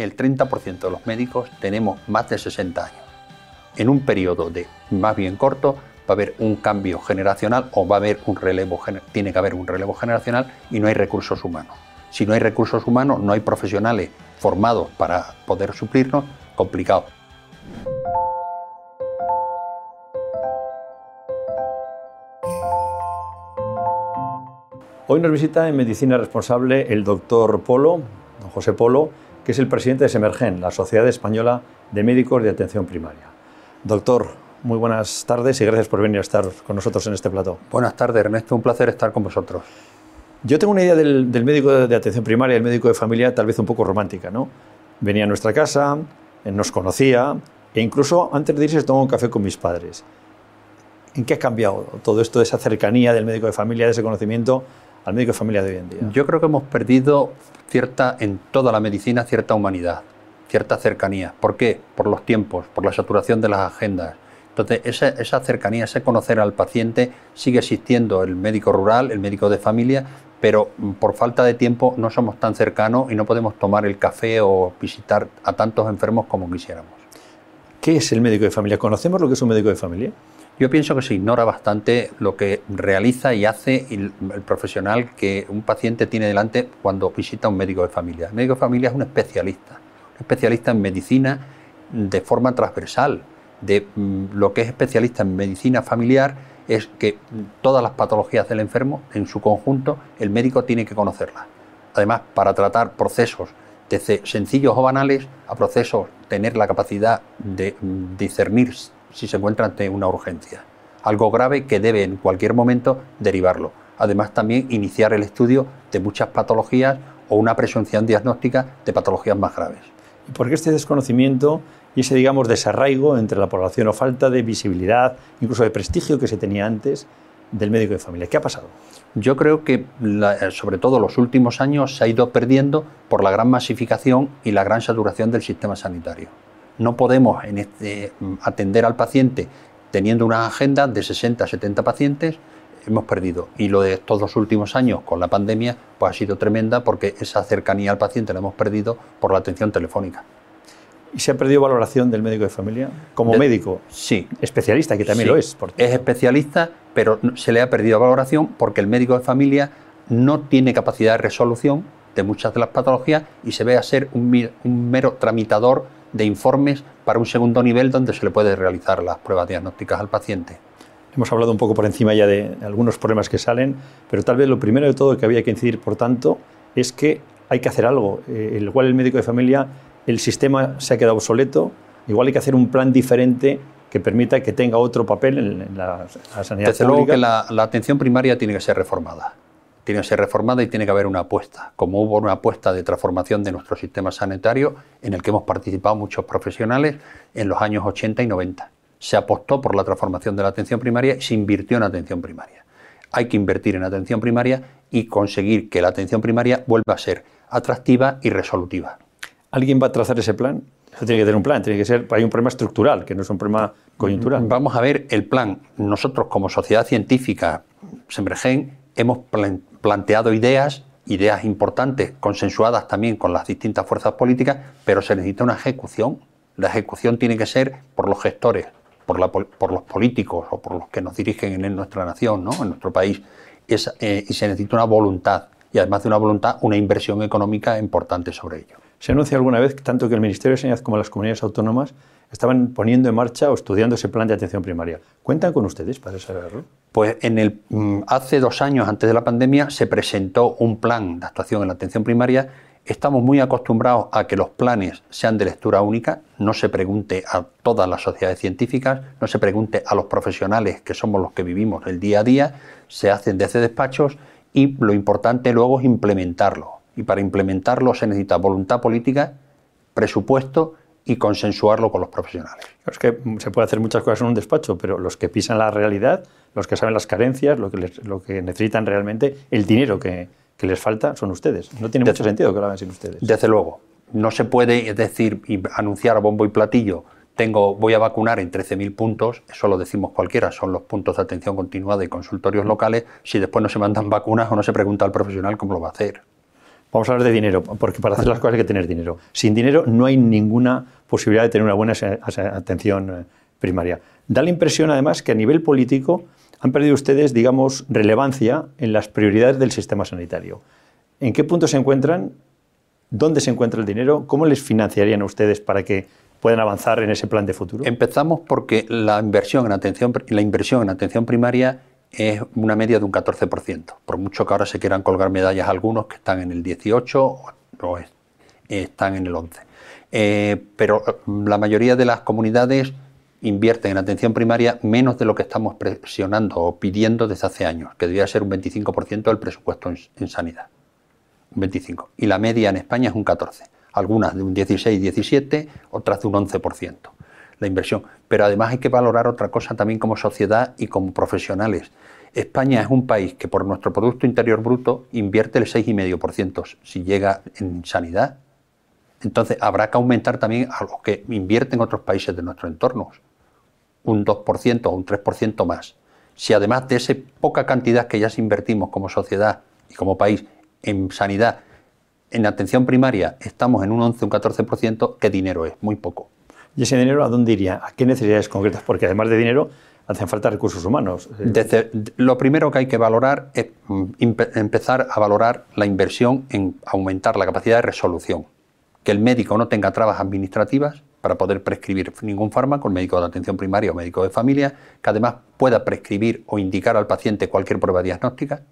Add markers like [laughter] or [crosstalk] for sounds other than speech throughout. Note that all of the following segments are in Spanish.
el 30% de los médicos tenemos más de 60 años. En un periodo de más bien corto va a haber un cambio generacional o va a haber un relevo, tiene que haber un relevo generacional y no hay recursos humanos. Si no hay recursos humanos, no hay profesionales formados para poder suplirnos, complicado. Hoy nos visita en Medicina Responsable el doctor Polo, don José Polo, que es el presidente de Semergen, la Sociedad Española de Médicos de Atención Primaria. Doctor, muy buenas tardes y gracias por venir a estar con nosotros en este plato. Buenas tardes, Ernesto, un placer estar con vosotros. Yo tengo una idea del, médico de, atención primaria, el médico de familia, tal vez un poco romántica, ¿no? Venía a nuestra casa, eh, nos conocía e incluso antes de irse se tomó un café con mis padres. ¿En qué ha cambiado todo esto de esa cercanía del médico de familia, de ese conocimiento al médico de familia de hoy en día? Yo creo que hemos perdido cierta, en toda la medicina, cierta humanidad, cierta cercanía. ¿Por qué? Por los tiempos, por la saturación de las agendas. Entonces, esa, esa cercanía, ese conocer al paciente, sigue existiendo el médico rural, el médico de familia, pero por falta de tiempo no somos tan cercanos y no podemos tomar el café o visitar a tantos enfermos como quisiéramos. ¿Qué es el médico de familia? ¿Conocemos lo que es un médico de familia? Yo pienso que se ignora bastante lo que realiza y hace el, profesional que un paciente tiene delante cuando visita a un médico de familia. El médico de familia es un especialista, un especialista en medicina de forma transversal. De mm, lo que es especialista en medicina familiar es que todas las patologías del enfermo, en su conjunto, el médico tiene que conocerlas. Además, para tratar procesos desde sencillos o banales a procesos, tener la capacidad de mm, discernir si se encuentra ante una urgencia. Algo grave que debe en cualquier momento derivarlo. Además también iniciar el estudio de muchas patologías o una presunción diagnóstica de patologías más graves. ¿Y por qué este desconocimiento y ese, digamos, desarraigo entre la población o falta de visibilidad, incluso de prestigio que se tenía antes del médico de familia? ¿Qué ha pasado? Yo creo que, sobre todo los últimos años, se ha ido perdiendo por la gran masificación y la gran saturación del sistema sanitario. No podemos este, atender al paciente teniendo una agenda de 60 70 pacientes, hemos perdido. Y lo de estos dos últimos años con la pandemia pues ha sido tremenda porque esa cercanía al paciente la hemos perdido por la atención telefónica. ¿Y se ha perdido valoración del médico de familia? Como médico. Sí. Especialista, que también lo es. Es especialista, pero se le ha perdido valoración porque el médico de familia no tiene capacidad de resolución de muchas de las patologías y se ve a ser un, un mero tramitador de informes para un segundo nivel donde se le puede realizar las pruebas diagnósticas al paciente. Hemos hablado un poco por encima ya de algunos problemas que salen, pero tal vez lo primero de todo que había que incidir, por tanto, es que hay que hacer algo. Eh, igual el médico de familia, el sistema se ha quedado obsoleto, igual hay que hacer un plan diferente que permita que tenga otro papel en, la, sanidad Desde luego que la atención primaria tiene que ser reformada tiene que ser reformada y tiene que haber una apuesta, como hubo una apuesta de transformación de nuestro sistema sanitario en el que hemos participado muchos profesionales en los años 80 y 90. Se apostó por la transformación de la atención primaria y se invirtió en atención primaria. Hay que invertir en atención primaria y conseguir que la atención primaria vuelva a ser atractiva y resolutiva. ¿Alguien va a trazar ese plan? Eso tiene que tener un plan, tiene que ser, hay un problema estructural, que no es un problema coyuntural. Vamos a ver el plan. Nosotros como sociedad científica, Sembregen, hemos planteado ideas, ideas importantes, consensuadas también con las distintas fuerzas políticas, pero se necesita una ejecución. La ejecución tiene que ser por los gestores, por, los políticos o por los que nos dirigen en nuestra nación, ¿no? en nuestro país. Eh, y se necesita una voluntad, y además de una voluntad, una inversión económica importante sobre ello. ¿Se anuncia alguna vez tanto que el Ministerio de Sanidad como las comunidades autónomas estaban poniendo en marcha o estudiando ese plan de atención primaria. ¿Cuentan con ustedes para saberlo? Pues en el, mm, hace dos años, antes de la pandemia, se presentó un plan de actuación en la atención primaria. Estamos muy acostumbrados a que los planes sean de lectura única, no se pregunte a todas las sociedades científicas, no se pregunte a los profesionales que somos los que vivimos el día a día, se hacen desde despachos y lo importante luego es implementarlo. Y para implementarlo se necesita voluntad política, presupuesto y consensuarlo con los profesionales. Es que se puede hacer muchas cosas en un despacho, pero los que pisan la realidad, los que saben las carencias, lo que, lo que necesitan realmente, el dinero que, que, les falta, son ustedes. No tiene mucho sentido que lo hagan sin ustedes. Desde luego. No se puede decir y anunciar a bombo y platillo, tengo, voy a vacunar en 13.000 puntos, eso lo decimos cualquiera, son los puntos de atención continuada y consultorios locales, si después no se mandan vacunas o no se pregunta al profesional cómo lo va a hacer. Vamos a hablar de dinero, porque para hacer las cosas hay que tener dinero. Sin dinero no hay ninguna posibilidad de tener una buena atención eh, primaria. Da la impresión, además, que a nivel político han perdido ustedes, digamos, relevancia en las prioridades del sistema sanitario. ¿En qué punto se encuentran? ¿Dónde se encuentra el dinero? ¿Cómo les financiarían a ustedes para que puedan avanzar en ese plan de futuro? Empezamos porque la inversión en atención, la inversión en atención primaria es una media de un 14%. Por mucho que ahora se quieran colgar medallas algunos que están en el 18 o están en el 11. Eh, pero eh, la mayoría de las comunidades invierten en atención primaria menos de lo que estamos presionando o pidiendo desde hace años, que debería ser un 25% del presupuesto en, en, sanidad. Un 25. Y la media en España es un 14. Algunas de un 16, 17, otras de un 11% la inversión. Pero además hay que valorar otra cosa también como sociedad y como profesionales. España es un país que por nuestro Producto Interior Bruto invierte el 6,5% si llega en sanidad. Entonces habrá que aumentar también a los que invierten otros países de nuestro entorno, un 2% o un 3% más. Si además de esa poca cantidad que ya se invertimos como sociedad y como país en sanidad, en atención primaria estamos en un 11 o un 14%, ¿qué dinero es? Muy poco. ¿Y ese dinero a dónde iría? ¿A qué necesidades concretas? Porque además de dinero, hacen falta recursos humanos. Lo primero que hay que valorar es mm, empezar a valorar la inversión en aumentar la capacidad de resolución. Que el médico no tenga trabas administrativas para poder prescribir ningún fármaco, el médico de atención primaria o médico de familia, que además pueda prescribir o indicar al paciente cualquier prueba diagnóstica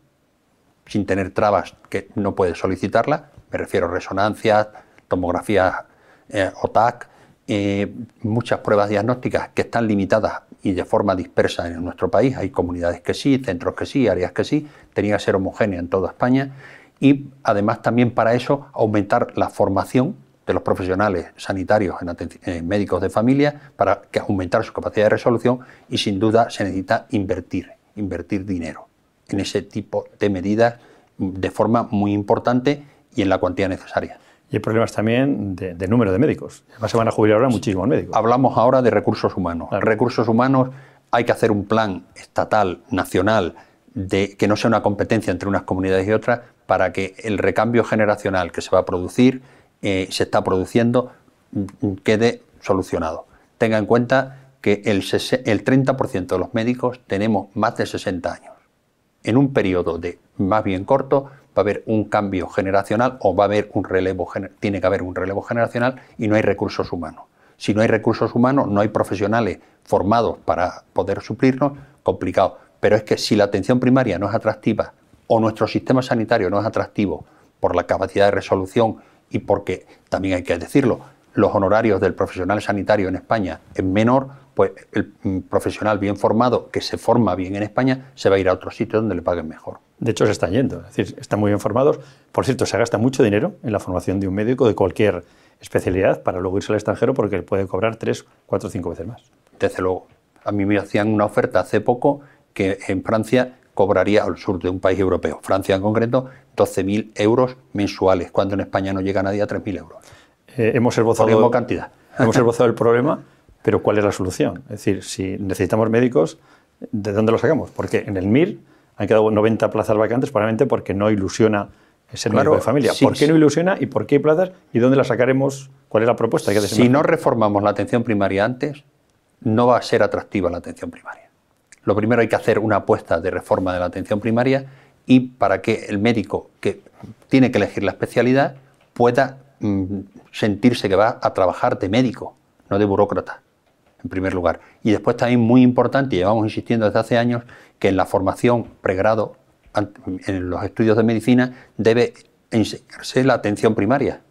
sin tener trabas que no puede solicitarla. Me refiero a resonancias, tomografías eh, OTAC, eh, muchas pruebas diagnósticas que están limitadas y de forma dispersa en nuestro país. Hay comunidades que sí, centros que sí, áreas que sí. Tenía que ser homogénea en toda España. Y además también para eso aumentar la formación de los profesionales sanitarios en, médicos de familia para que aumentar su capacidad de resolución y sin duda se necesita invertir, invertir dinero en ese tipo de medidas de forma muy importante y en la cuantía necesaria. Y hay problemas también de, número de médicos. Además se van a jubilar ahora muchísimos médicos. Hablamos ahora de recursos humanos. Recursos humanos hay que hacer un plan estatal, nacional, de que no sea una competencia entre unas comunidades y otras, para que el recambio generacional que se va a producir, eh, se está produciendo, mm, quede solucionado. Tenga en cuenta que el, el 30% de los médicos tenemos más de 60 años. En un periodo de más bien corto, va a haber un cambio generacional o va a haber un relevo, tiene que haber un relevo generacional y no hay recursos humanos. Si no hay recursos humanos, no hay profesionales formados para poder suplirnos, complicado. Pero es que si la atención primaria no es atractiva o nuestro sistema sanitario no es atractivo por la capacidad de resolución y porque, también hay que decirlo, los honorarios del profesional sanitario en España es menor, pues el mm, profesional bien formado, que se forma bien en España, se va a ir a otro sitio donde le paguen mejor. De hecho, se están yendo, es decir, están muy bien formados. Por cierto, se gasta mucho dinero en la formación de un médico de cualquier especialidad para luego irse al extranjero porque puede cobrar tres, cuatro, cinco veces más. Desde luego. A mí me hacían una oferta hace poco que en Francia cobraría al sur de un país europeo, Francia en concreto, 12.000 euros mensuales, cuando en España no llega nadie a 3.000 euros. Eh, hemos esbozado, cantidad. hemos esbozado el problema [laughs] pero ¿cuál es la solución? Es decir, si necesitamos médicos, ¿de dónde los sacamos? Porque en el MIR han quedado 90 plazas vacantes probablemente porque no ilusiona ser médico de familia. ¿Por qué no ilusiona y por qué hay plazas y dónde las sacaremos? ¿Cuál es la propuesta? si no reformamos la atención primaria antes, no va a ser atractiva la atención primaria. Lo primero hay que hacer una apuesta de reforma de la atención primaria y para que el médico que tiene que elegir la especialidad pueda mm, sentirse que va a trabajar de médico, no de burócrata en primer lugar. Y después también muy importante, y llevamos insistiendo desde hace años, que en la formación pregrado, en los estudios de medicina, debe enseñarse la atención primaria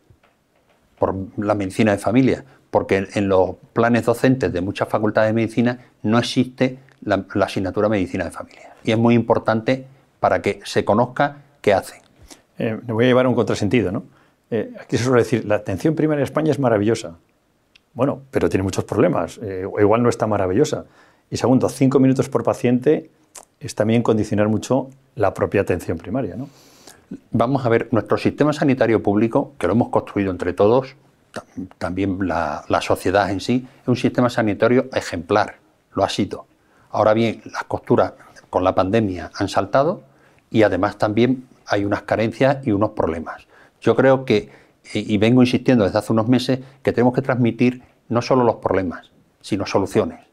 por la medicina de familia, porque en los planes docentes de muchas facultades de medicina no existe la, asignatura medicina de familia. Y es muy importante para que se conozca qué hacen. Eh, me voy a llevar un contrasentido, ¿no? Eh, aquí se suele decir, la atención primaria en España es maravillosa. Bueno, pero tiene muchos problemas. Eh, igual no está maravillosa. Y segundo, cinco minutos por paciente es también condicionar mucho la propia atención primaria. ¿no? Vamos a ver, nuestro sistema sanitario público, que lo hemos construido entre todos, también la, la sociedad en sí, es un sistema sanitario ejemplar, lo ha sido. Ahora bien, las costuras con la pandemia han saltado y además también hay unas carencias y unos problemas. Yo creo que, y vengo insistiendo desde hace unos meses, que tenemos que transmitir no solo los problemas, sino soluciones.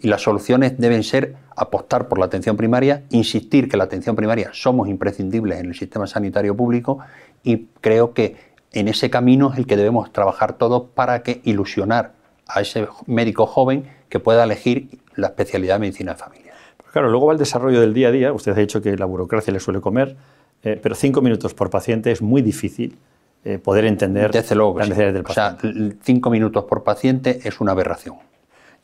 Y las soluciones deben ser apostar por la atención primaria, insistir que la atención primaria somos imprescindibles en el sistema sanitario público y creo que en ese camino es el que debemos trabajar todos para que ilusionar a ese médico joven que pueda elegir la especialidad de medicina de familia. claro, luego va el desarrollo del día a día. Usted ha dicho que la burocracia le suele comer, eh, pero cinco minutos por paciente es muy difícil eh, poder entender Desde luego las necesidades del paciente. O sea, cinco minutos por paciente es una aberración.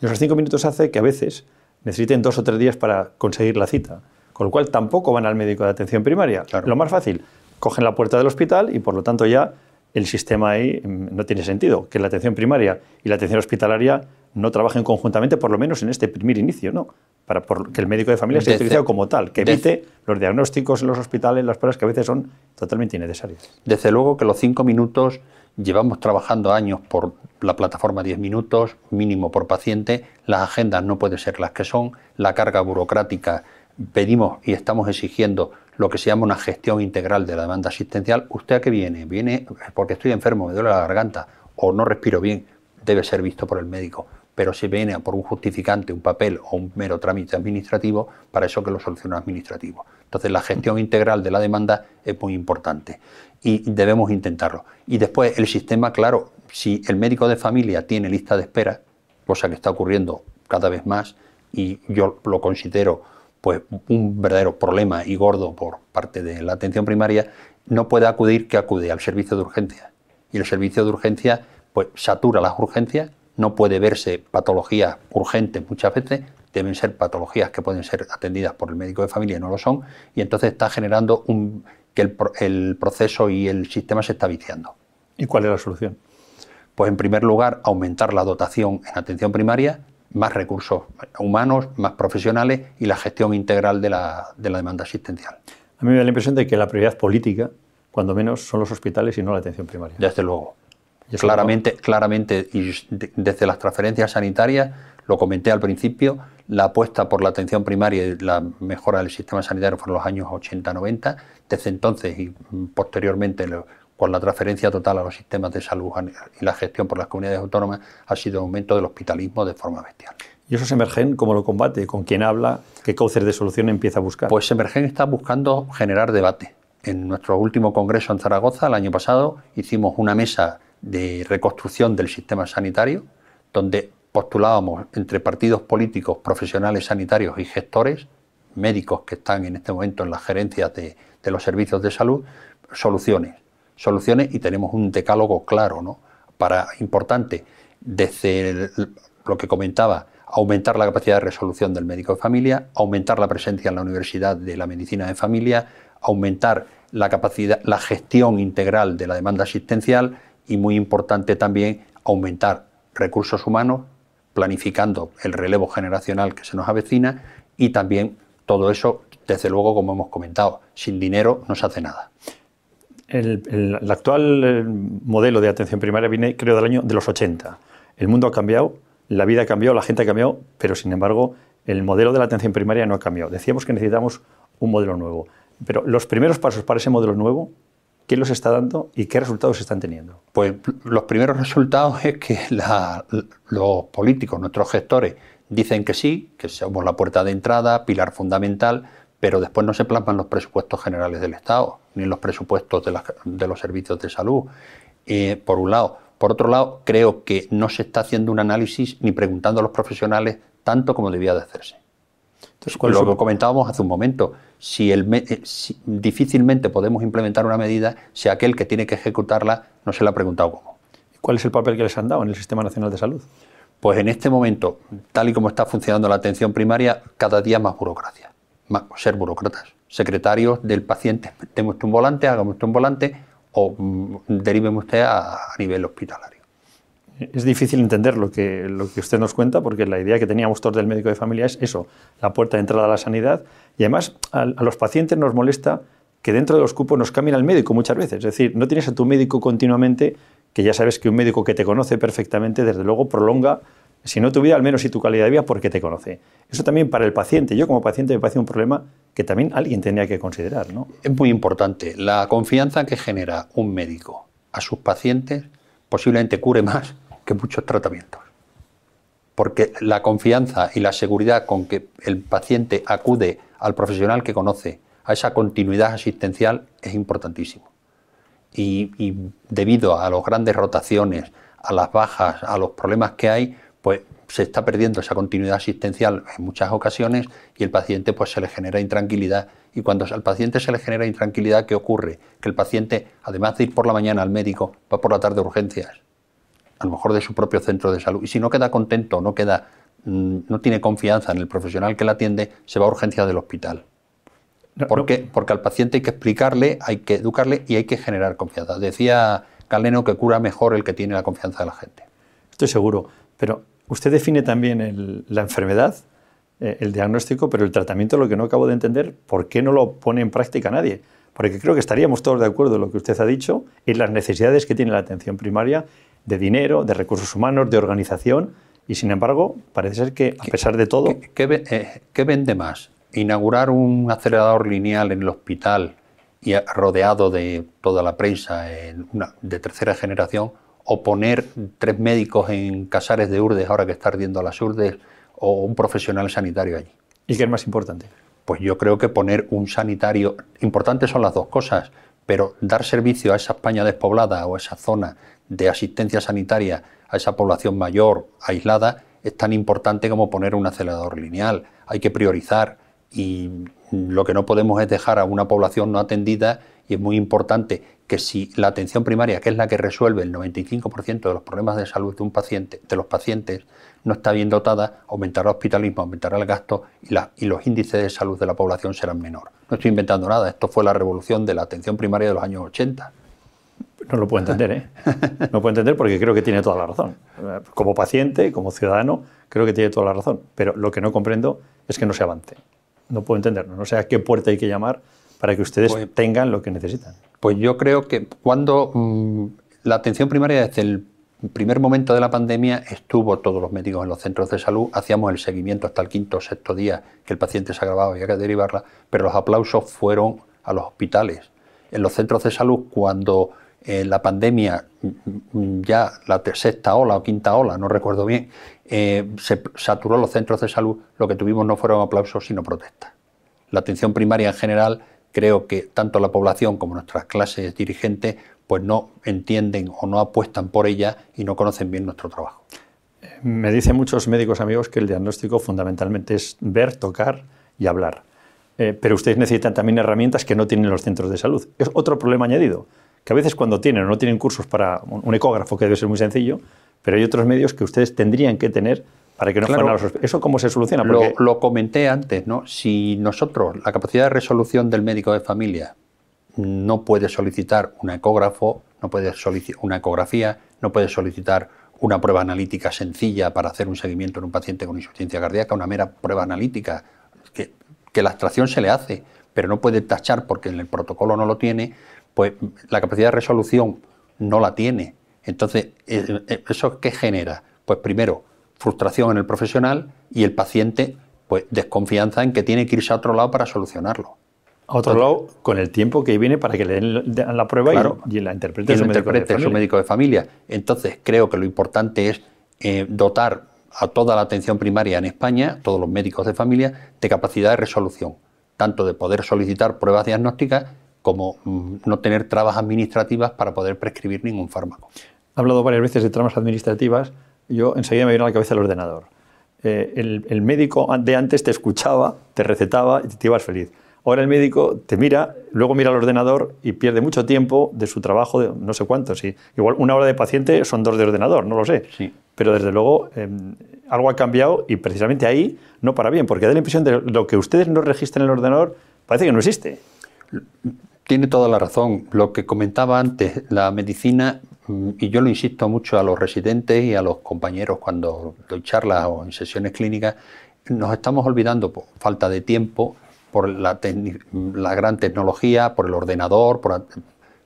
Y esos cinco minutos hace que a veces necesiten dos o tres días para conseguir la cita, con lo cual tampoco van al médico de atención primaria. Lo más fácil, cogen la puerta del hospital y por lo tanto ya el sistema ahí mm, no tiene sentido, que la atención primaria y la atención hospitalaria no trabajen conjuntamente, por lo menos en este primer inicio, ¿no? Para que el médico de familia sea utilizado como tal, que evite los diagnósticos en los hospitales, las pruebas que a veces son totalmente innecesarias. Desde luego que los cinco minutos llevamos trabajando años por la plataforma 10 minutos, mínimo por paciente, las agendas no pueden ser las que son, la carga burocrática pedimos y estamos exigiendo lo que se llama una gestión integral de la demanda asistencial. ¿Usted a qué viene? Viene porque estoy enfermo, me duele la garganta o no respiro bien, debe ser visto por el médico. Pero si viene por un justificante, un papel o un mero trámite administrativo, para eso que lo soluciona administrativo. Entonces la gestión integral de la demanda es muy importante y debemos intentarlo. Y después el sistema, claro, si el médico de familia tiene lista de espera, cosa que está ocurriendo cada vez más y yo lo considero pues un verdadero problema y gordo por parte de la atención primaria, no puede acudir que acude al servicio de urgencia. Y el servicio de urgencia pues satura las urgencias, no puede verse patologías urgentes muchas veces, deben ser patologías que pueden ser atendidas por el médico de familia y no lo son, y entonces está generando un, que el, el proceso y el sistema se está viciando. ¿Y cuál es la solución? Pues en primer lugar, aumentar la dotación en atención primaria, más recursos humanos, más profesionales y la gestión integral de la, demanda asistencial. A mí me da la impresión de que la prioridad política, cuando menos, son los hospitales y no la atención primaria. Desde luego. Claramente, claramente, y desde las transferencias sanitarias, lo comenté al principio, la apuesta por la atención primaria y la mejora del sistema sanitario fueron los años 80-90. Desde entonces y posteriormente con la transferencia total a los sistemas de salud y la gestión por las comunidades autónomas, ha sido un aumento del hospitalismo de forma bestial. ¿Y eso Emergen cómo lo combate? ¿Con quién habla? ¿Qué cauces de solución empieza a buscar? Pues Emergen está buscando generar debate. En nuestro último congreso en Zaragoza, el año pasado, hicimos una mesa de reconstrucción del sistema sanitario, donde postulábamos entre partidos políticos, profesionales sanitarios y gestores, médicos que están en este momento en las gerencias de, los servicios de salud, soluciones soluciones y tenemos un decálogo claro, ¿no? Para, importante, desde lo que comentaba, aumentar la capacidad de resolución del médico de familia, aumentar la presencia en la Universidad de la Medicina de Familia, aumentar la capacidad, la gestión integral de la demanda asistencial y muy importante también aumentar recursos humanos, planificando el relevo generacional que se nos avecina y también todo eso, desde luego, como hemos comentado, sin dinero no se hace nada. El, actual eh, modelo de atención primaria viene, creo, del año de los 80. El mundo ha cambiado, la vida ha cambiado, la gente ha cambiado, pero sin embargo, el modelo de la atención primaria no ha cambiado. Decíamos que necesitamos un modelo nuevo. Pero los primeros pasos para ese modelo nuevo, ¿qué los está dando y qué resultados están teniendo? Pues los primeros resultados es que los políticos, nuestros gestores, dicen que sí, que somos la puerta de entrada, pilar fundamental, pero después no se plasman los presupuestos generales del Estado, ni los presupuestos de, los servicios de salud, eh, por un lado. Por otro lado, creo que no se está haciendo un análisis ni preguntando a los profesionales tanto como debía de hacerse. Entonces, lo que comentábamos hace un momento, si, el, eh, difícilmente podemos implementar una medida si aquel que tiene que ejecutarla no se le ha preguntado cómo. ¿Cuál es el papel que les han dado en el Sistema Nacional de Salud? Pues en este momento, tal y como está funcionando la atención primaria, cada día más burocracia ser burócratas, secretarios del paciente. Tenemos un volante, hagamos un volante o mm, deríveme usted a, nivel hospitalario. Es difícil entender lo que, lo que usted nos cuenta porque la idea que teníamos todos del médico de familia es eso, la puerta de entrada a la sanidad y además a, los pacientes nos molesta que dentro de los cupos nos cambien al médico muchas veces. Es decir, no tienes a tu médico continuamente, que ya sabes que un médico que te conoce perfectamente, desde luego prolonga Si no tu vida, al menos si tu calidad de vida, porque te conoce. Eso también para el paciente, yo como paciente me parece un problema que también alguien tendría que considerar. ¿no? Es muy importante. La confianza que genera un médico a sus pacientes posiblemente cure más que muchos tratamientos. Porque la confianza y la seguridad con que el paciente acude al profesional que conoce, a esa continuidad asistencial, es importantísimo. Y, debido a las grandes rotaciones, a las bajas, a los problemas que hay, pues se está perdiendo esa continuidad asistencial en muchas ocasiones y el paciente pues se le genera intranquilidad y cuando al paciente se le genera intranquilidad ¿qué ocurre? Que el paciente además de ir por la mañana al médico va por la tarde a urgencias a lo mejor de su propio centro de salud y si no queda contento, no queda mm, no tiene confianza en el profesional que le atiende, se va a urgencias del hospital. ¿Por qué? Porque al paciente hay que explicarle, hay que educarle y hay que generar confianza. Decía Galeno que cura mejor el que tiene la confianza de la gente. Estoy seguro, pero Usted define también la enfermedad, eh, el diagnóstico, pero el tratamiento lo que no acabo de entender, ¿por qué no lo pone en práctica nadie? Porque creo que estaríamos todos de acuerdo en lo que usted ha dicho y las necesidades que tiene la atención primaria de dinero, de recursos humanos, de organización, y sin embargo, parece ser que a pesar de todo... ¿Qué, eh, vende más? ¿Inaugurar un acelerador lineal en el hospital y rodeado de toda la prensa de tercera generación o poner tres médicos en Casares de Urdes, ahora que está ardiendo las Urdes, o un profesional sanitario allí. ¿Y qué es más importante? Pues yo creo que poner un sanitario, importantes son las dos cosas, pero dar servicio a esa España despoblada o a esa zona de asistencia sanitaria a esa población mayor aislada es tan importante como poner un acelerador lineal. Hay que priorizar y lo que no podemos es dejar a una población no atendida y es muy importante que si la atención primaria, que es la que resuelve el 95% de los problemas de salud de un paciente, de los pacientes, no está bien dotada, aumentará el hospitalismo, aumentará el gasto y, y los índices de salud de la población serán menor. No estoy inventando nada, esto fue la revolución de la atención primaria de los años 80. No lo puedo entender, ¿eh? No lo puedo entender porque creo que tiene toda la razón. Como paciente, como ciudadano, creo que tiene toda la razón. Pero lo que no comprendo es que no se avance. No puedo entenderlo. No sé a qué puerta hay que llamar para que ustedes pues, tengan lo que necesitan? Pues yo creo que cuando mm, la atención primaria desde el primer momento de la pandemia estuvo todos los médicos en los centros de salud, hacíamos el seguimiento hasta el quinto o sexto día que el paciente se agravaba y había que derivarla, pero los aplausos fueron a los hospitales. En los centros de salud, cuando eh, la pandemia, mm, mm, ya la sexta ola o quinta ola, no recuerdo bien, eh, se saturó los centros de salud, lo que tuvimos no fueron aplausos, sino protestas. La atención primaria en general creo que tanto la población como nuestras clases dirigentes pues no entienden o no apuestan por ella y no conocen bien nuestro trabajo. Me dicen muchos médicos amigos que el diagnóstico fundamentalmente es ver, tocar y hablar. Eh, pero ustedes necesitan también herramientas que no tienen los centros de salud. Es otro problema añadido, que a veces cuando tienen o no tienen cursos para un ecógrafo, que debe ser muy sencillo, pero hay otros medios que ustedes tendrían que tener para que no claro, ¿Eso cómo se soluciona? Lo, comenté antes, ¿no? Si nosotros, la capacidad de resolución del médico de familia no puede solicitar un ecógrafo, no puede solicitar una ecografía, no puede solicitar una prueba analítica sencilla para hacer un seguimiento en un paciente con insuficiencia cardíaca, una mera prueba analítica, que, que la extracción se le hace, pero no puede tachar porque en el protocolo no lo tiene, pues la capacidad de resolución no la tiene. Entonces, eh, eh, ¿eso qué genera? Pues primero, frustración en el profesional y el paciente, pues desconfianza en que tiene que irse a otro lado para solucionarlo. A otro lado, con el tiempo que viene para que le den la prueba y, la interprete, su, médico de familia. Entonces, creo que lo importante es eh, dotar a toda la atención primaria en España, todos los médicos de familia, de capacidad de resolución, tanto de poder solicitar pruebas diagnósticas como mm, no tener trabas administrativas para poder prescribir ningún fármaco. Ha hablado varias veces de trabas administrativas yo enseguida me viene a la cabeza el ordenador. Eh, el, médico de antes te escuchaba, te recetaba y te ibas feliz. Ahora el médico te mira, luego mira el ordenador y pierde mucho tiempo de su trabajo, de no sé cuánto. Sí. Igual una hora de paciente son dos de ordenador, no lo sé. Sí. Pero desde luego em, algo ha cambiado y precisamente ahí no para bien, porque da la impresión de lo que ustedes no registran en el ordenador parece que no existe. Tiene toda la razón. Lo que comentaba antes, la medicina Mm, y yo lo insisto mucho a los residentes y a los compañeros cuando doy charlas o en sesiones clínicas, nos estamos olvidando por falta de tiempo, por la, la gran tecnología, por el ordenador, por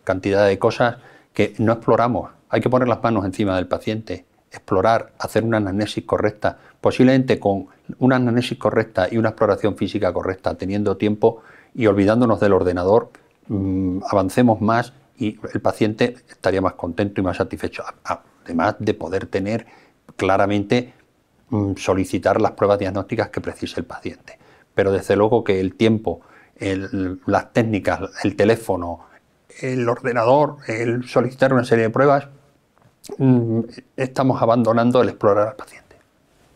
cantidad de cosas que no exploramos. Hay que poner las manos encima del paciente. explorar, hacer una anamnesis correcta, posiblemente con una anamnesis correcta y una exploración física correcta, teniendo tiempo y olvidándonos del ordenador, mm, avancemos más y el paciente estaría más contento y más satisfecho, además de poder tener claramente mm, solicitar las pruebas diagnósticas que precise el paciente. Pero desde luego que el tiempo, las técnicas, el teléfono, el ordenador, el solicitar una serie de pruebas, mm, estamos abandonando el explorar al paciente.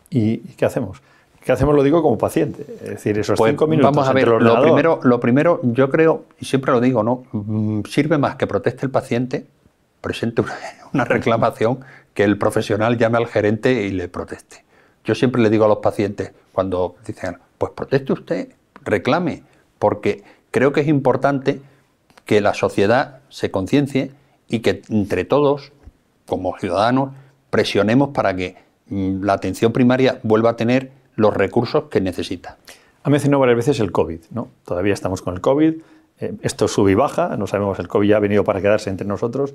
¿Y qué hacemos? ¿Qué hacemos? Lo digo como paciente. Es decir, esos pues cinco minutos. Vamos a ver, lo primero, lo primero, yo creo, y siempre lo digo, ¿no? Mm, sirve más que proteste el paciente, presente [laughs] una reclamación, que el profesional llame al gerente y le proteste. Yo siempre le digo a los pacientes, cuando dicen, pues proteste usted, reclame, porque creo que es importante que la sociedad se conciencie y que entre todos, como ciudadanos, presionemos para que mm, la atención primaria vuelva a tener los recursos que necesita. Ha mencionado varias veces el COVID, ¿no? Todavía estamos con el COVID, eh, esto sube y baja, no sabemos, el COVID ya ha venido para quedarse entre nosotros,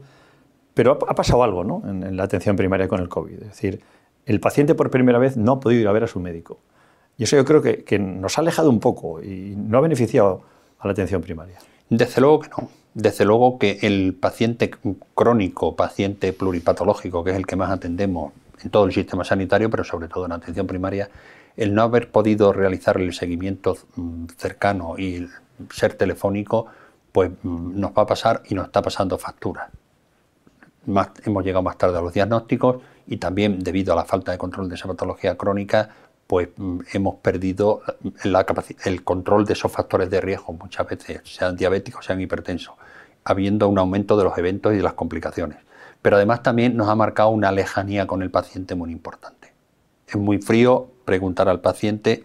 pero ha, pasado algo ¿no? en, la atención primaria con el COVID. Es decir, el paciente por primera vez no ha podido ir a ver a su médico. Y eso yo creo que, que nos ha alejado un poco y no ha beneficiado a la atención primaria. Desde luego que no. Desde luego que el paciente crónico, paciente pluripatológico, que es el que más atendemos en todo el sistema sanitario, pero sobre todo en atención primaria, el no haber podido realizar el seguimiento mm, cercano y ser telefónico, pues mm, nos va a pasar y nos está pasando factura. hemos llegado más tarde a los diagnósticos y también debido a la falta de control de esa patología crónica, pues mm, hemos perdido el control de esos factores de riesgo, muchas veces sean diabéticos, sean hipertensos, habiendo un aumento de los eventos y de las complicaciones. Pero además también nos ha marcado una lejanía con el paciente muy importante. Es muy frío preguntar al paciente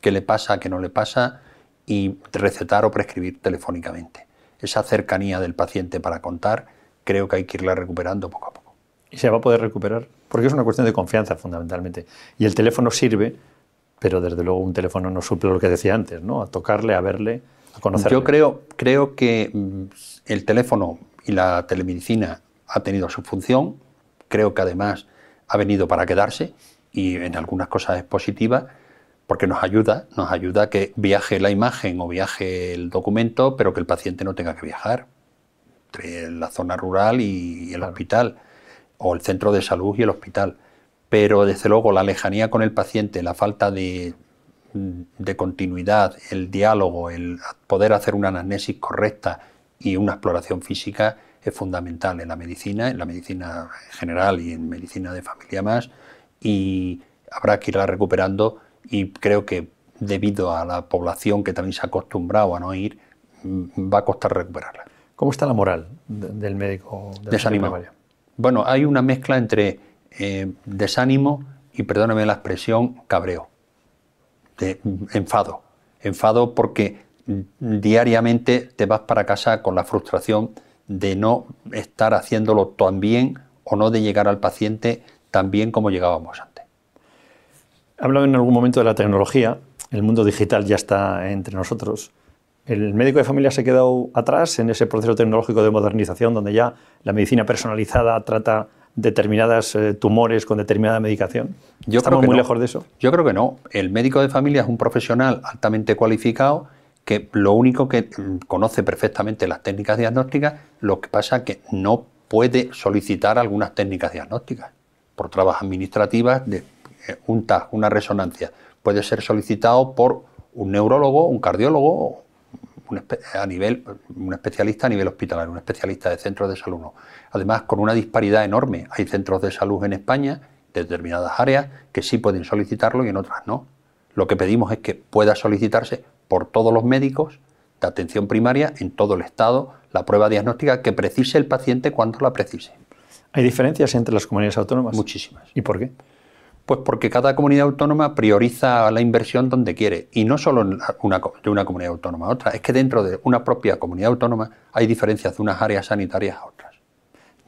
qué le pasa, qué no le pasa y recetar o prescribir telefónicamente. Esa cercanía del paciente para contar creo que hay que irla recuperando poco a poco. ¿Y se va a poder recuperar? Porque es una cuestión de confianza fundamentalmente. Y el teléfono sirve, pero desde luego un teléfono no suple lo que decía antes, ¿no? A tocarle, a verle, a conocerle. Yo creo, creo que mm, el teléfono y la telemedicina ha tenido su función. Creo que además ha venido para quedarse y en algunas cosas es positiva porque nos ayuda, nos ayuda a que viaje la imagen o viaje el documento, pero que el paciente no tenga que viajar entre la zona rural y el hospital, o el centro de salud y el hospital. Pero desde luego la lejanía con el paciente, la falta de, de continuidad, el diálogo, el poder hacer una anamnesis correcta y una exploración física es fundamental en la medicina, en la medicina general y en medicina de familia más, y habrá que irla recuperando y creo que debido a la población que también se ha acostumbrado a no ir, mm, va a costar recuperarla. ¿Cómo está la moral del médico? De desánimo. Bueno, hay una mezcla entre eh, desánimo y, perdóname la expresión, cabreo, de enfado. Enfado porque diariamente te vas para casa con la frustración de no estar haciéndolo tan bien o no de llegar al paciente tan bien como llegábamos antes. Hablado en algún momento de la tecnología, el mundo digital ya está entre nosotros. ¿El médico de familia se ha quedado atrás en ese proceso tecnológico de modernización donde ya la medicina personalizada trata determinados eh, tumores con determinada medicación? Yo ¿Estamos muy lejos de eso? Yo creo que no. El médico de familia es un profesional altamente cualificado que lo único que mm, conoce perfectamente las técnicas diagnósticas, lo que pasa es que no puede solicitar algunas técnicas diagnósticas por trabas administrativas eh, un TAG, una resonancia. Puede ser solicitado por un neurólogo, un cardiólogo, un, a nivel, un especialista a nivel hospitalario, un especialista de centros de salud. Además, con una disparidad enorme. Hay centros de salud en España, de determinadas áreas, que sí pueden solicitarlo y en otras no. Lo que pedimos es que pueda solicitarse por todos los médicos de atención primaria en todo el Estado la prueba diagnóstica que precise el paciente cuando la precise. ¿Hay diferencias entre las comunidades autónomas? Muchísimas. ¿Y por qué? Pues porque cada comunidad autónoma prioriza la inversión donde quiere, y no solo una, de una comunidad autónoma a otra, es que dentro de una propia comunidad autónoma hay diferencias de unas áreas sanitarias a otras.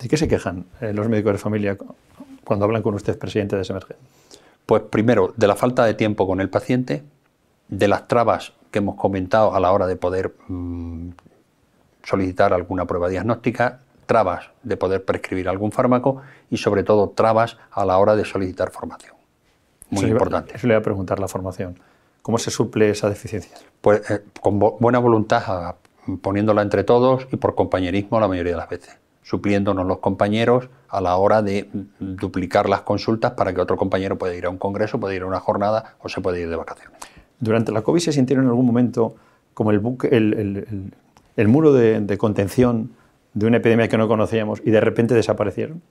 ¿De qué se quejan eh, los médicos de familia cuando hablan con usted, presidente de Semergen? Pues primero, de la falta de tiempo con el paciente, de las trabas que hemos comentado a la hora de poder mm, solicitar alguna prueba diagnóstica, trabas de poder prescribir algún fármaco y sobre todo trabas a la hora de solicitar formación. Muy importante. eso le voy a preguntar la formación. ¿Cómo se suple esa deficiencia? Pues eh, con buena voluntad, poniéndola entre todos y por compañerismo la mayoría de las veces, supliéndonos los compañeros a la hora de duplicar las consultas para que otro compañero pueda ir a un congreso, pueda ir a una jornada o se pueda ir de vacaciones. Durante la COVID se sintieron en algún momento como el, buque, el, muro de contención de una epidemia que no conocíamos y de repente desaparecieron?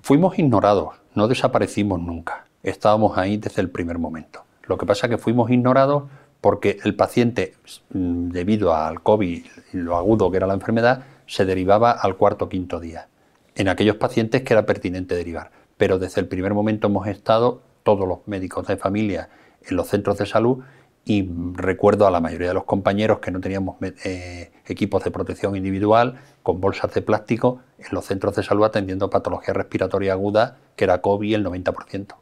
Fuimos ignorados, no desaparecimos nunca. Estábamos ahí desde el primer momento. Lo que pasa es que fuimos ignorados porque el paciente, mm, debido al COVID y lo agudo que era la enfermedad, se derivaba al cuarto o quinto día. En aquellos pacientes que era pertinente derivar. Pero desde el primer momento hemos estado, todos los médicos de familia, en los centros de salud y recuerdo a la mayoría de los compañeros que no teníamos eh, equipos de protección individual con bolsas de plástico en los centros de salud atendiendo patología respiratoria aguda, que era COVID el 90%.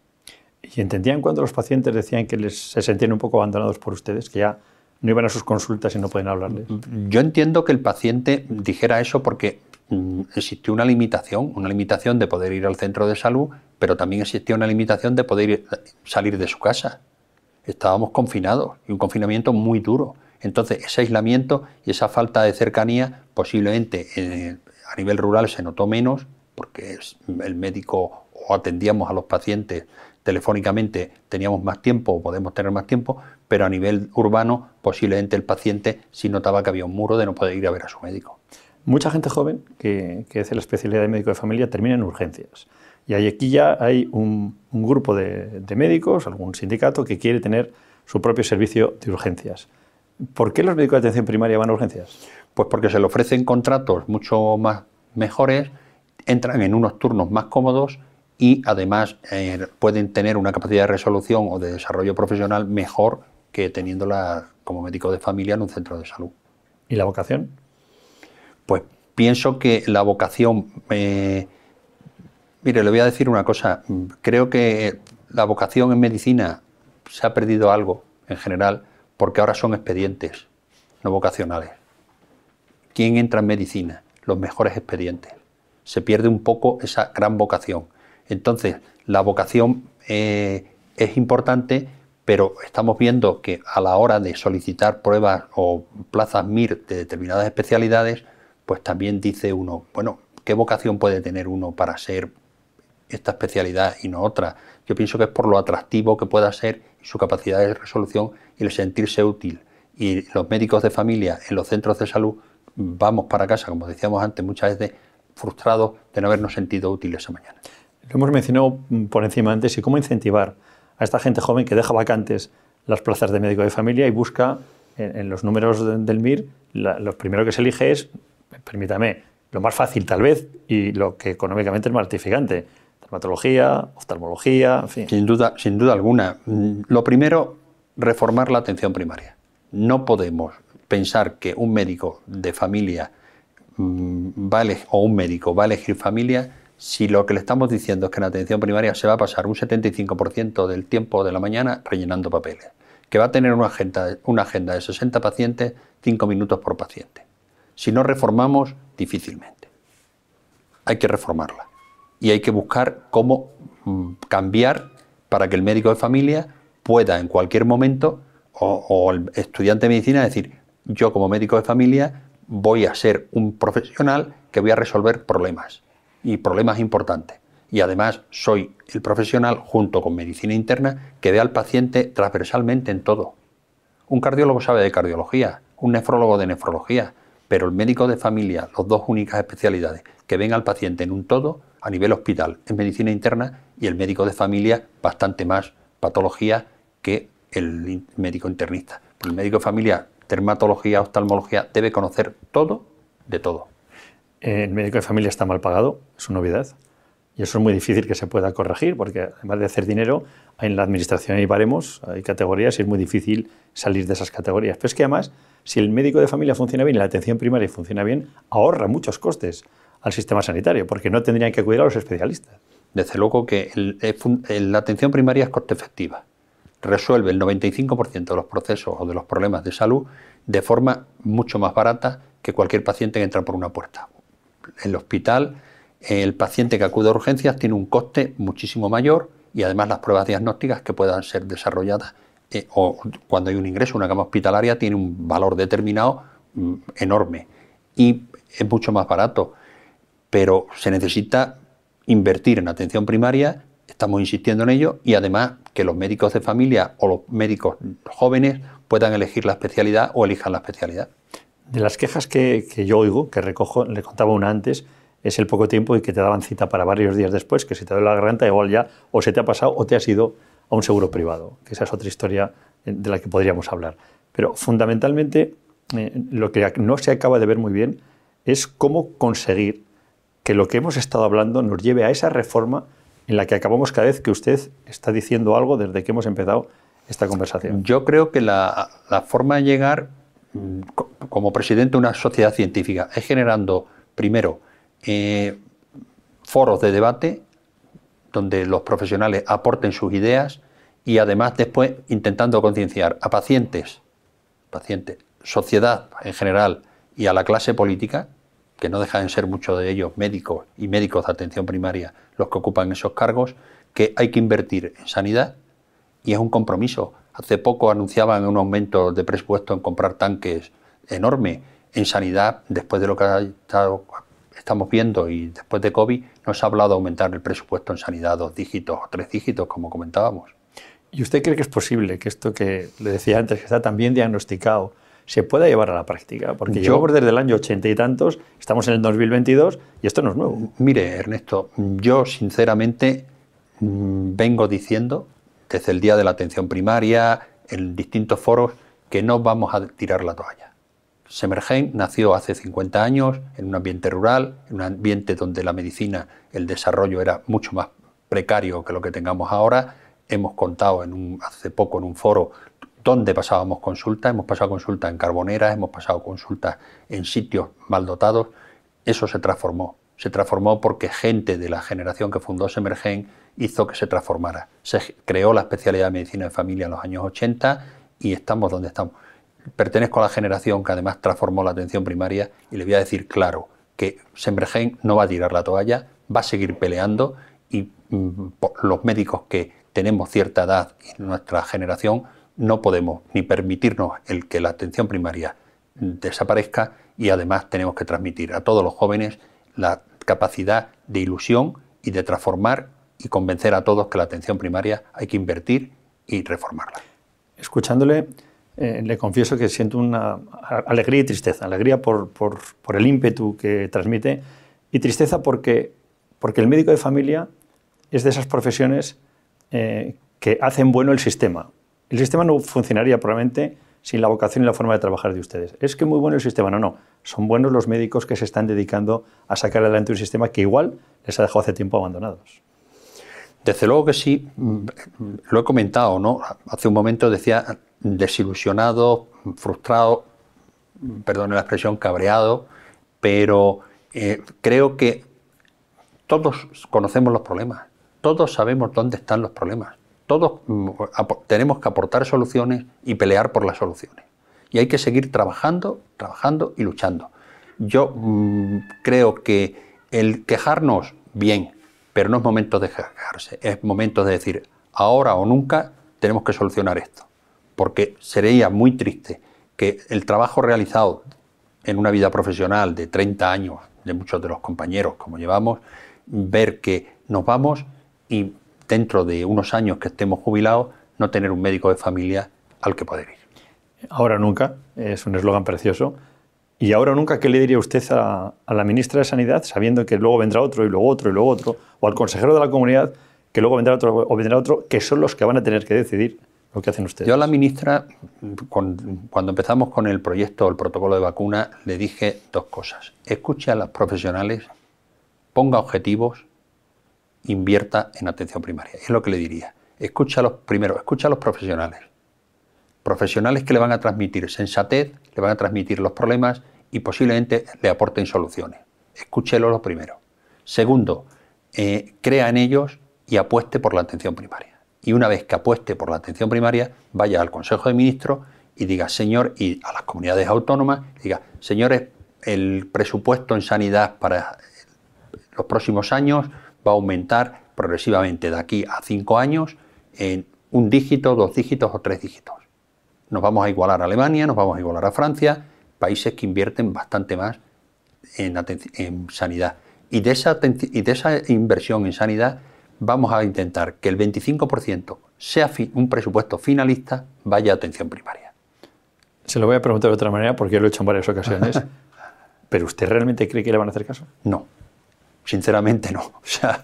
¿Y entendían cuando los pacientes decían que les, se sentían un poco abandonados por ustedes, que ya no iban a sus consultas y no pueden hablarles? Yo entiendo que el paciente dijera eso porque mm, existió una limitación, una limitación de poder ir al centro de salud, pero también existía una limitación de poder salir de su casa estábamos confinados y un confinamiento muy duro. Entonces, ese aislamiento y esa falta de cercanía posiblemente eh, a nivel rural se notó menos porque el médico o atendíamos a los pacientes telefónicamente, teníamos más tiempo o podemos tener más tiempo, pero a nivel urbano posiblemente el paciente sí notaba que había un muro de no poder ir a ver a su médico. Mucha gente joven que, que hace la especialidad de médico de familia termina en urgencias. Y aquí ya hay un, grupo de, médicos, algún sindicato, que quiere tener su propio servicio de urgencias. ¿Por qué los médicos de atención primaria van a urgencias? Pues porque se le ofrecen contratos mucho más mejores, entran en unos turnos más cómodos y además eh, pueden tener una capacidad de resolución o de desarrollo profesional mejor que teniéndola como médico de familia en un centro de salud. ¿Y la vocación? Pues pienso que la vocación eh, Mire, le voy a decir una cosa. Creo que la vocación en medicina se ha perdido algo en general porque ahora son expedientes, no vocacionales. ¿Quién entra en medicina? Los mejores expedientes. Se pierde un poco esa gran vocación. Entonces, la vocación eh, es importante, pero estamos viendo que a la hora de solicitar pruebas o plazas MIR de determinadas especialidades, pues también dice uno, bueno, ¿qué vocación puede tener uno para ser esta especialidad y no otra. Yo pienso que es por lo atractivo que pueda ser su capacidad de resolución y el sentirse útil. Y los médicos de familia en los centros de salud vamos para casa, como decíamos antes, muchas veces frustrados de no habernos sentido útiles esa mañana. Lo hemos mencionado por encima antes y cómo incentivar a esta gente joven que deja vacantes las plazas de médico de familia y busca en, los números del MIR, lo primero que se elige es, permítame, lo más fácil tal vez y lo que económicamente es más gratificante, dermatología, oftalmología, en fin. Sin duda, sin duda alguna. Lo primero, reformar la atención primaria. No podemos pensar que un médico de familia mm, o un médico va a elegir familia si lo que le estamos diciendo es que en atención primaria se va a pasar un 75% del tiempo de la mañana rellenando papeles, que va a tener una agenda, una agenda de 60 pacientes, 5 minutos por paciente. Si no reformamos, difícilmente. Hay que reformarla y hay que buscar cómo mm, cambiar para que el médico de familia pueda en cualquier momento o, el estudiante de medicina decir, yo como médico de familia voy a ser un profesional que voy a resolver problemas y problemas importantes. Y además soy el profesional junto con medicina interna que ve al paciente transversalmente en todo. Un cardiólogo sabe de cardiología, un nefrólogo de nefrología, pero el médico de familia, las dos únicas especialidades que ven al paciente en un todo, a nivel hospital en medicina interna y el médico de familia bastante más patología que el médico internista. El médico de familia, dermatología, oftalmología, debe conocer todo de todo. El médico de familia está mal pagado, es una novedad. Y eso es muy difícil que se pueda corregir, porque además de hacer dinero, en la administración hay baremos, hay categorías y es muy difícil salir de esas categorías. Pero es que además, si el médico de familia funciona bien la atención primaria funciona bien, ahorra muchos costes al sistema sanitario, porque no tendrían que acudir a los especialistas. Desde luego que la atención primaria es coste efectiva. Resuelve el 95% de los procesos o de los problemas de salud de forma mucho más barata que cualquier paciente que entra por una puerta. el hospital, el paciente que acude a urgencias tiene un coste muchísimo mayor y además las pruebas diagnósticas que puedan ser desarrolladas eh, o cuando hay un ingreso, una cama hospitalaria tiene un valor determinado mm, enorme y es mucho más barato, pero se necesita invertir en atención primaria, estamos insistiendo en ello, y además que los médicos de familia o los médicos jóvenes puedan elegir la especialidad o elijan la especialidad. De las quejas que, yo oigo, que recojo, le contaba una antes, es el poco tiempo y que te daban cita para varios días después, que si te duele la garganta igual ya o se te ha pasado o te has ido a un seguro privado, que esa es otra historia de la que podríamos hablar. Pero fundamentalmente eh, lo que no se acaba de ver muy bien es cómo conseguir que lo que hemos estado hablando nos lleve a esa reforma en la que acabamos cada vez que usted está diciendo algo desde que hemos empezado esta conversación. Yo creo que la, forma de llegar mm, como presidente de una sociedad científica es generando, primero, eh, foros de debate donde los profesionales aporten sus ideas y además después intentando concienciar a pacientes, pacientes, sociedad en general y a la clase política, que no dejan de ser muchos de ellos médicos y médicos de atención primaria los que ocupan esos cargos, que hay que invertir en sanidad y es un compromiso. Hace poco anunciaban un aumento de presupuesto en comprar tanques enorme en sanidad, después de lo que estamos viendo y después de COVID, no se ha hablado de aumentar el presupuesto en sanidad dos dígitos o tres dígitos, como comentábamos. ¿Y usted cree que es posible que esto que le decía antes, que está tan bien diagnosticado, se pueda llevar a la práctica? Porque yo, desde el año ochenta y tantos, estamos en el 2022 y esto no es nuevo. Mire, Ernesto, yo sinceramente mm, vengo diciendo desde el Día de la Atención Primaria, en distintos foros, que no vamos a tirar la toalla. Semergen nació hace 50 años en un ambiente rural, en un ambiente donde la medicina, el desarrollo era mucho más precario que lo que tengamos ahora hemos contado en un, hace poco en un foro donde pasábamos consultas, hemos pasado consultas en carboneras, hemos pasado consultas en sitios mal dotados, eso se transformó. Se transformó porque gente de la generación que fundó Semergen hizo que se transformara. Se creó la especialidad de medicina de familia en los años 80 y estamos donde estamos. Pertenezco a la generación que además transformó la atención primaria y le voy a decir claro que Semergen no va a tirar la toalla, va a seguir peleando y mm, los médicos que tenemos cierta edad y nuestra generación no podemos ni permitirnos el que la atención primaria desaparezca y además tenemos que transmitir a todos los jóvenes la capacidad de ilusión y de transformar y convencer a todos que la atención primaria hay que invertir y reformarla. Escuchándole, eh, le confieso que siento una alegría y tristeza. Alegría por, el ímpetu que transmite y tristeza porque, porque el médico de familia es de esas profesiones eh, que hacen bueno el sistema. El sistema no funcionaría probablemente sin la vocación y la forma de trabajar de ustedes. Es que muy bueno el sistema, no, no. Son buenos los médicos que se están dedicando a sacar adelante un sistema que igual les ha dejado hace tiempo abandonados. Desde luego que sí, lo he comentado, ¿no? Hace un momento decía desilusionado, frustrado, perdone la expresión, cabreado, pero eh, creo que todos conocemos los problemas todos sabemos dónde están los problemas. Todos mm, tenemos que aportar soluciones y pelear por las soluciones. Y hay que seguir trabajando, trabajando y luchando. Yo mm, creo que el quejarnos, bien, pero no es momento de quejarse, es momento de decir, ahora o nunca tenemos que solucionar esto. Porque sería muy triste que el trabajo realizado en una vida profesional de 30 años, de muchos de los compañeros como llevamos, ver que nos vamos y dentro de unos años que estemos jubilados, no tener un médico de familia al que poder ir. Ahora nunca, es un eslogan precioso. ¿Y ahora nunca qué le diría usted a, la ministra de Sanidad, sabiendo que luego vendrá otro y luego otro y luego otro, o al consejero de la comunidad, que luego vendrá otro o vendrá otro, que son los que van a tener que decidir lo que hacen ustedes? Yo a la ministra, cuando empezamos con el proyecto, el protocolo de vacuna, le dije dos cosas. Escuche a los profesionales, ponga objetivos invierta en atención primaria. Es lo que le diría. Escúchalos primero, escucha a los profesionales. Profesionales que le van a transmitir sensatez, le van a transmitir los problemas y posiblemente le aporten soluciones. Escúchelo lo primero. Segundo, eh, crea en ellos y apueste por la atención primaria. Y una vez que apueste por la atención primaria, vaya al Consejo de Ministros y diga, señor, y a las comunidades autónomas, diga, señores el presupuesto en sanidad para los próximos años va a aumentar progresivamente de aquí a cinco años en un dígito, dos dígitos o tres dígitos. Nos vamos a igualar a Alemania, nos vamos a igualar a Francia, países que invierten bastante más en, sanidad. Y de, esa, y de esa inversión en sanidad vamos a intentar que el 25% sea un presupuesto finalista, vaya a atención primaria. Se lo voy a preguntar de otra manera porque lo he hecho en varias ocasiones. [laughs] ¿Pero usted realmente cree que le van a hacer caso? No, sinceramente no. [laughs] O sea,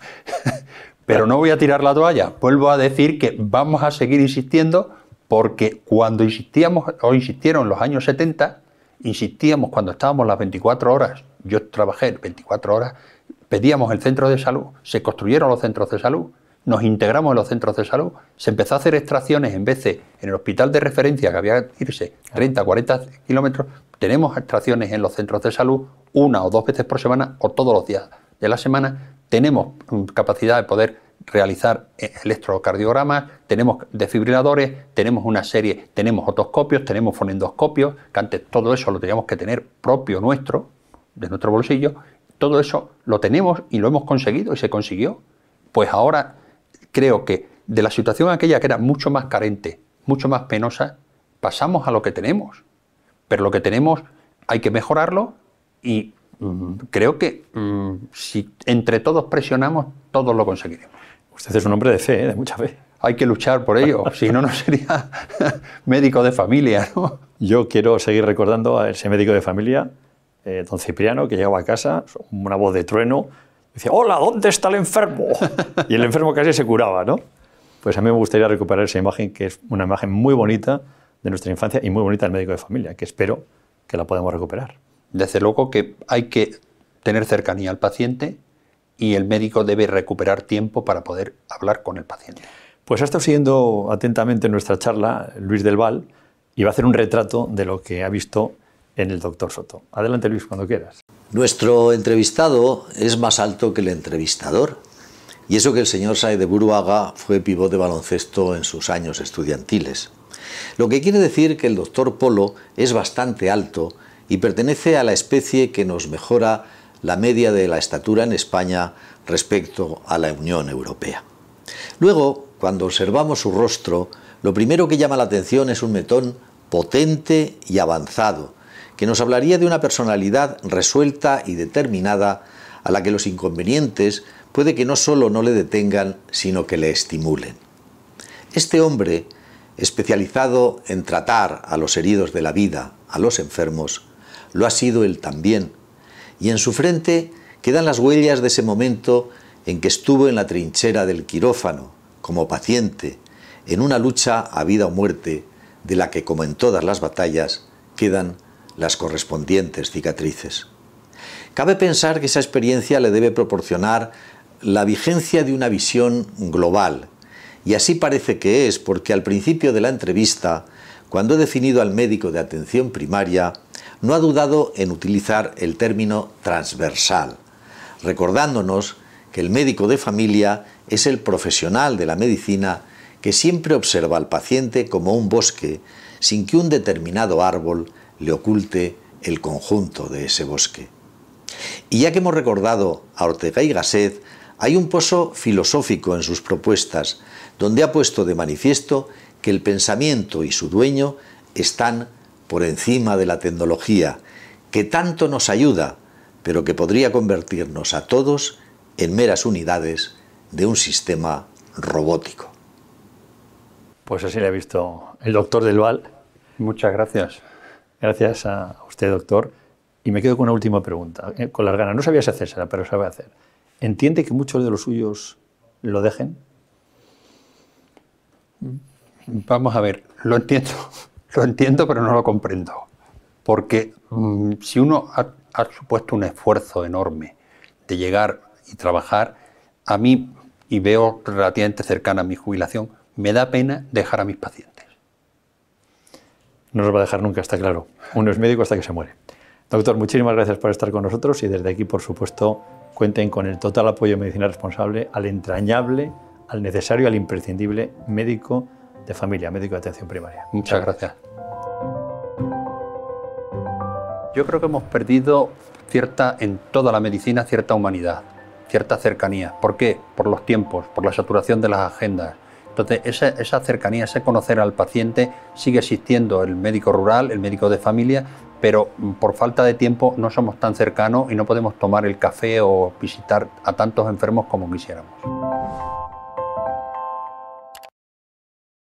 pero no voy a tirar la toalla. Vuelvo a decir que vamos a seguir insistiendo porque cuando insistíamos, o insistieron en los años 70, insistíamos cuando estábamos las 24 horas, yo trabajé 24 horas, pedíamos el centro de salud, se construyeron los centros de salud, nos integramos en los centros de salud, se empezó a hacer extracciones en vez de en el hospital de referencia que había que irse 30, 40 kilómetros, tenemos extracciones en los centros de salud una o dos veces por semana o todos los días de la semana, tenemos capacidad de poder realizar eh, electrocardiogramas, tenemos desfibriladores, tenemos una serie, tenemos otoscopios, tenemos fonendoscopios, que antes todo eso lo teníamos que tener propio nuestro, de nuestro bolsillo, todo eso lo tenemos y lo hemos conseguido y se consiguió. Pues ahora creo que de la situación aquella que era mucho más carente, mucho más penosa, pasamos a lo que tenemos. Pero lo que tenemos hay que mejorarlo y creo que mm, si entre todos presionamos, todos lo conseguiremos. Usted es un hombre de fe, ¿eh? de mucha fe. Hay que luchar por ello, [laughs] si no, no sería [laughs] médico de familia. Yo quiero seguir recordando a ese médico de familia, eh, don Cipriano, que llegaba a casa, una voz de trueno, decía, hola, ¿dónde está el enfermo? [laughs] Y el enfermo casi se curaba, ¿no? Pues a mí me gustaría recuperar esa imagen, que es una imagen muy bonita de nuestra infancia y muy bonita del médico de familia, que espero que la podamos recuperar. Desde luego que hay que tener cercanía al paciente y el médico debe recuperar tiempo para poder hablar con el paciente. Pues ha estado siguiendo atentamente nuestra charla Luis del Val y va a hacer un retrato de lo que ha visto en el doctor Soto. Adelante Luis, cuando quieras. Nuestro entrevistado es más alto que el entrevistador. Y eso que el señor Sae de Buruaga fue pivot de baloncesto en sus años estudiantiles. Lo que quiere decir que el doctor Polo es bastante alto y pertenece a la especie que nos mejora la media de la estatura en España respecto a la Unión Europea. Luego, cuando observamos su rostro, lo primero que llama la atención es un metón potente y avanzado, que nos hablaría de una personalidad resuelta y determinada a la que los inconvenientes puede que no solo no le detengan, sino que le estimulen. Este hombre, especializado en tratar a los heridos de la vida, a los enfermos, lo ha sido él también y en su frente quedan las huellas de ese momento en que estuvo en la trinchera del quirófano, como paciente, en una lucha a vida o muerte, de la que, como en todas las batallas, quedan las correspondientes cicatrices. Cabe pensar que esa experiencia le debe proporcionar la vigencia de una visión global, y así parece que es porque al principio de la entrevista, cuando he definido al médico de atención primaria, no ha dudado en utilizar el término transversal, recordándonos que el médico de familia es el profesional de la medicina que siempre observa al paciente como un bosque sin que un determinado árbol le oculte el conjunto de ese bosque. Y ya que hemos recordado a Ortega y Gasset, hay un pozo filosófico en sus propuestas, donde ha puesto de manifiesto que el pensamiento y su dueño están por encima de la tecnología, que tanto nos ayuda, pero que podría convertirnos a todos en meras unidades de un sistema robótico. Pues así le ha visto el doctor Del Val. Muchas gracias. Gracias a usted, doctor. Y me quedo con una última pregunta, eh, con las ganas. No sabía si hacérsela, pero sabe hacer. ¿Entiende que muchos de los suyos lo dejen? Vamos a ver, lo entiendo. Lo entiendo, pero no lo comprendo. Porque mm, si uno ha, supuesto un esfuerzo enorme de llegar y trabajar, a mí, y veo relativamente cercana mi jubilación, me da pena dejar a mis pacientes. No nos va a dejar nunca, está claro. Uno es médico hasta que se muere. Doctor, muchísimas gracias por estar con nosotros y desde aquí, por supuesto, cuenten con el total apoyo de Medicina Responsable al entrañable, al necesario, al imprescindible médico de familia, médico de atención primaria. Muchas gracias. Yo creo que hemos perdido cierta, en toda la medicina, cierta humanidad, cierta cercanía. ¿Por qué? Por los tiempos, por la saturación de las agendas. Entonces, esa, esa cercanía, ese conocer al paciente, sigue existiendo el médico rural, el médico de familia, pero mm, por falta de tiempo no somos tan cercanos y no podemos tomar el café o visitar a tantos enfermos como quisiéramos.